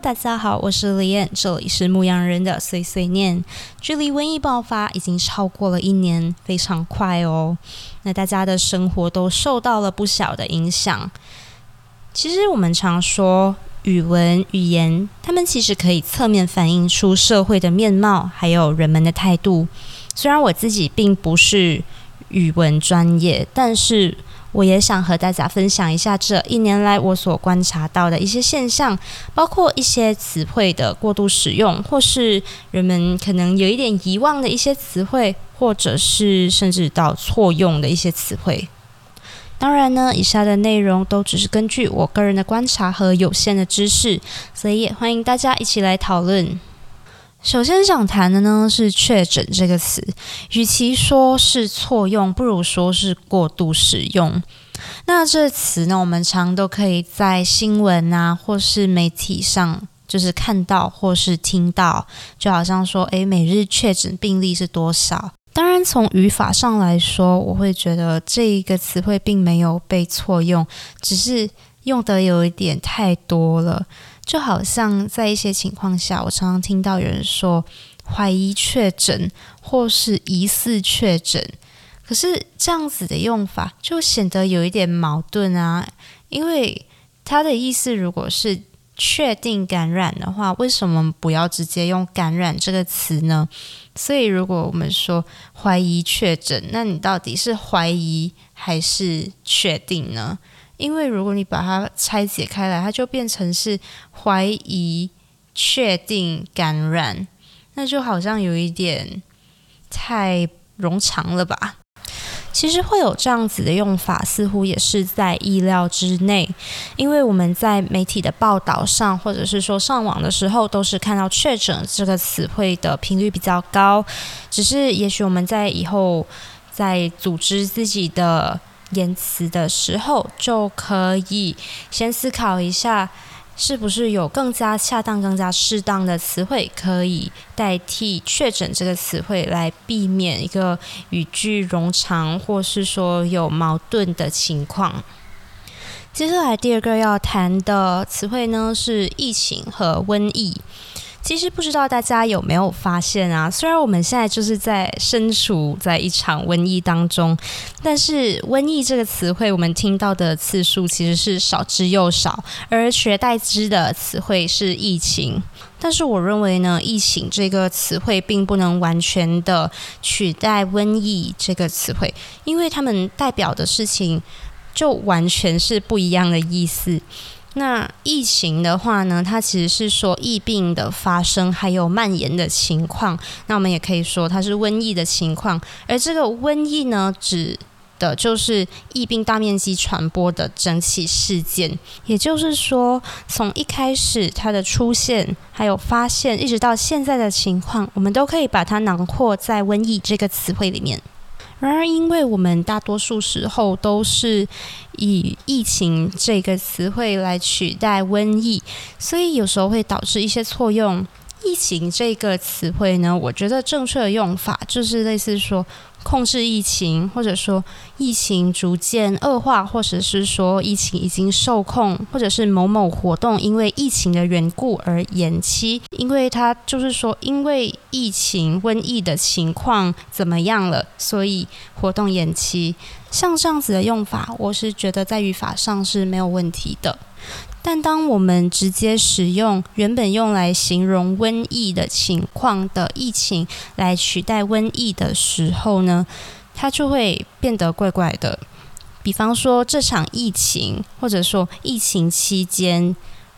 大家好，我是李燕，这里是牧羊人的碎碎念。距离瘟疫爆发已经超过了一年，非常快哦。那大家的生活都受到了不小的影响。其实我们常说语文、语言，他们其实可以侧面反映出社会的面貌，还有人们的态度。虽然我自己并不是语文专业，但是。我也想和大家分享一下这一年来我所观察到的一些现象，包括一些词汇的过度使用，或是人们可能有一点遗忘的一些词汇，或者是甚至到错用的一些词汇。当然呢，以下的内容都只是根据我个人的观察和有限的知识，所以也欢迎大家一起来讨论。首先想谈的呢是“确诊”这个词，与其说是错用，不如说是过度使用。那这词呢，我们常都可以在新闻啊，或是媒体上，就是看到或是听到，就好像说，诶，每日确诊病例是多少？当然，从语法上来说，我会觉得这一个词汇并没有被错用，只是用的有一点太多了。就好像在一些情况下，我常常听到有人说怀疑确诊或是疑似确诊，可是这样子的用法就显得有一点矛盾啊。因为他的意思如果是确定感染的话，为什么不要直接用感染这个词呢？所以如果我们说怀疑确诊，那你到底是怀疑还是确定呢？因为如果你把它拆解开来，它就变成是怀疑、确定感染，那就好像有一点太冗长了吧？其实会有这样子的用法，似乎也是在意料之内，因为我们在媒体的报道上，或者是说上网的时候，都是看到“确诊”这个词汇的频率比较高。只是也许我们在以后在组织自己的。言辞的时候，就可以先思考一下，是不是有更加恰当、更加适当的词汇可以代替“确诊”这个词汇，来避免一个语句冗长，或是说有矛盾的情况。接下来第二个要谈的词汇呢，是疫情和瘟疫。其实不知道大家有没有发现啊？虽然我们现在就是在身处在一场瘟疫当中，但是“瘟疫”这个词汇，我们听到的次数其实是少之又少，而取代之的词汇是“疫情”。但是我认为呢，“疫情”这个词汇并不能完全的取代“瘟疫”这个词汇，因为它们代表的事情就完全是不一样的意思。那疫情的话呢，它其实是说疫病的发生还有蔓延的情况。那我们也可以说它是瘟疫的情况。而这个瘟疫呢，指的就是疫病大面积传播的整起事件。也就是说，从一开始它的出现，还有发现，一直到现在的情况，我们都可以把它囊括在瘟疫这个词汇里面。然而，因为我们大多数时候都是以疫情这个词汇来取代瘟疫，所以有时候会导致一些错用。疫情这个词汇呢，我觉得正确的用法就是类似说。控制疫情，或者说疫情逐渐恶化，或者是说疫情已经受控，或者是某某活动因为疫情的缘故而延期，因为它就是说因为疫情瘟疫的情况怎么样了，所以活动延期。像这样子的用法，我是觉得在语法上是没有问题的。但当我们直接使用原本用来形容瘟疫的情况的疫情来取代瘟疫的时候呢，它就会变得怪怪的。比方说这场疫情，或者说疫情期间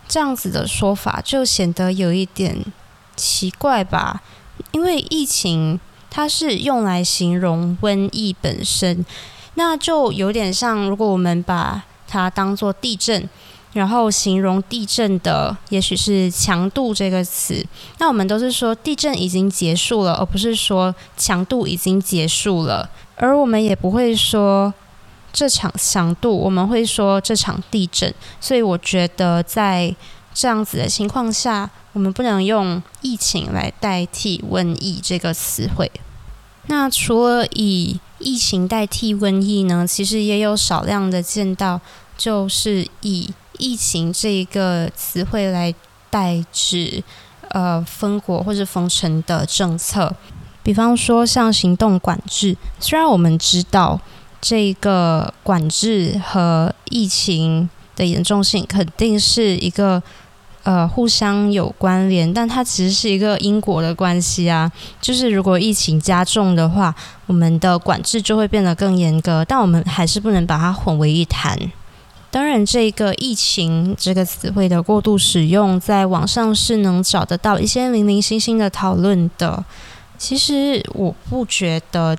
这样子的说法，就显得有一点奇怪吧？因为疫情它是用来形容瘟疫本身，那就有点像如果我们把它当做地震。然后形容地震的，也许是强度这个词。那我们都是说地震已经结束了，而不是说强度已经结束了。而我们也不会说这场强度，我们会说这场地震。所以我觉得在这样子的情况下，我们不能用疫情来代替瘟疫这个词汇。那除了以疫情代替瘟疫呢？其实也有少量的见到，就是以疫情这一个词汇来代指呃封国或者封城的政策。比方说，像行动管制，虽然我们知道这个管制和疫情的严重性肯定是一个。呃，互相有关联，但它其实是一个因果的关系啊。就是如果疫情加重的话，我们的管制就会变得更严格，但我们还是不能把它混为一谈。当然，这个“疫情”这个词汇的过度使用，在网上是能找得到一些零零星星的讨论的。其实，我不觉得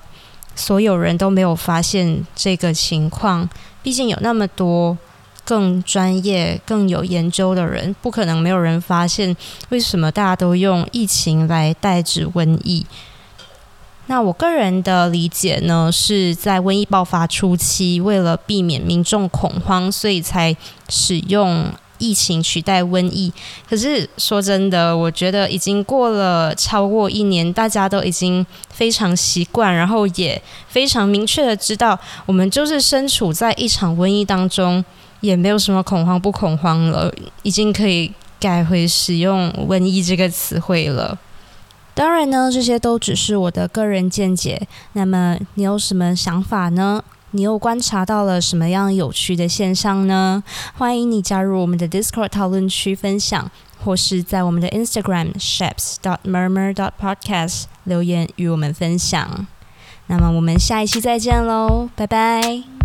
所有人都没有发现这个情况，毕竟有那么多。更专业、更有研究的人，不可能没有人发现为什么大家都用疫情来代指瘟疫。那我个人的理解呢，是在瘟疫爆发初期，为了避免民众恐慌，所以才使用疫情取代瘟疫。可是说真的，我觉得已经过了超过一年，大家都已经非常习惯，然后也非常明确的知道，我们就是身处在一场瘟疫当中。也没有什么恐慌不恐慌了，已经可以改回使用“瘟疫”这个词汇了。当然呢，这些都只是我的个人见解。那么你有什么想法呢？你又观察到了什么样有趣的现象呢？欢迎你加入我们的 Discord 讨论区分享，或是在我们的 Instagram shapes dot murmur dot podcast 留言与我们分享。那么我们下一期再见喽，拜拜。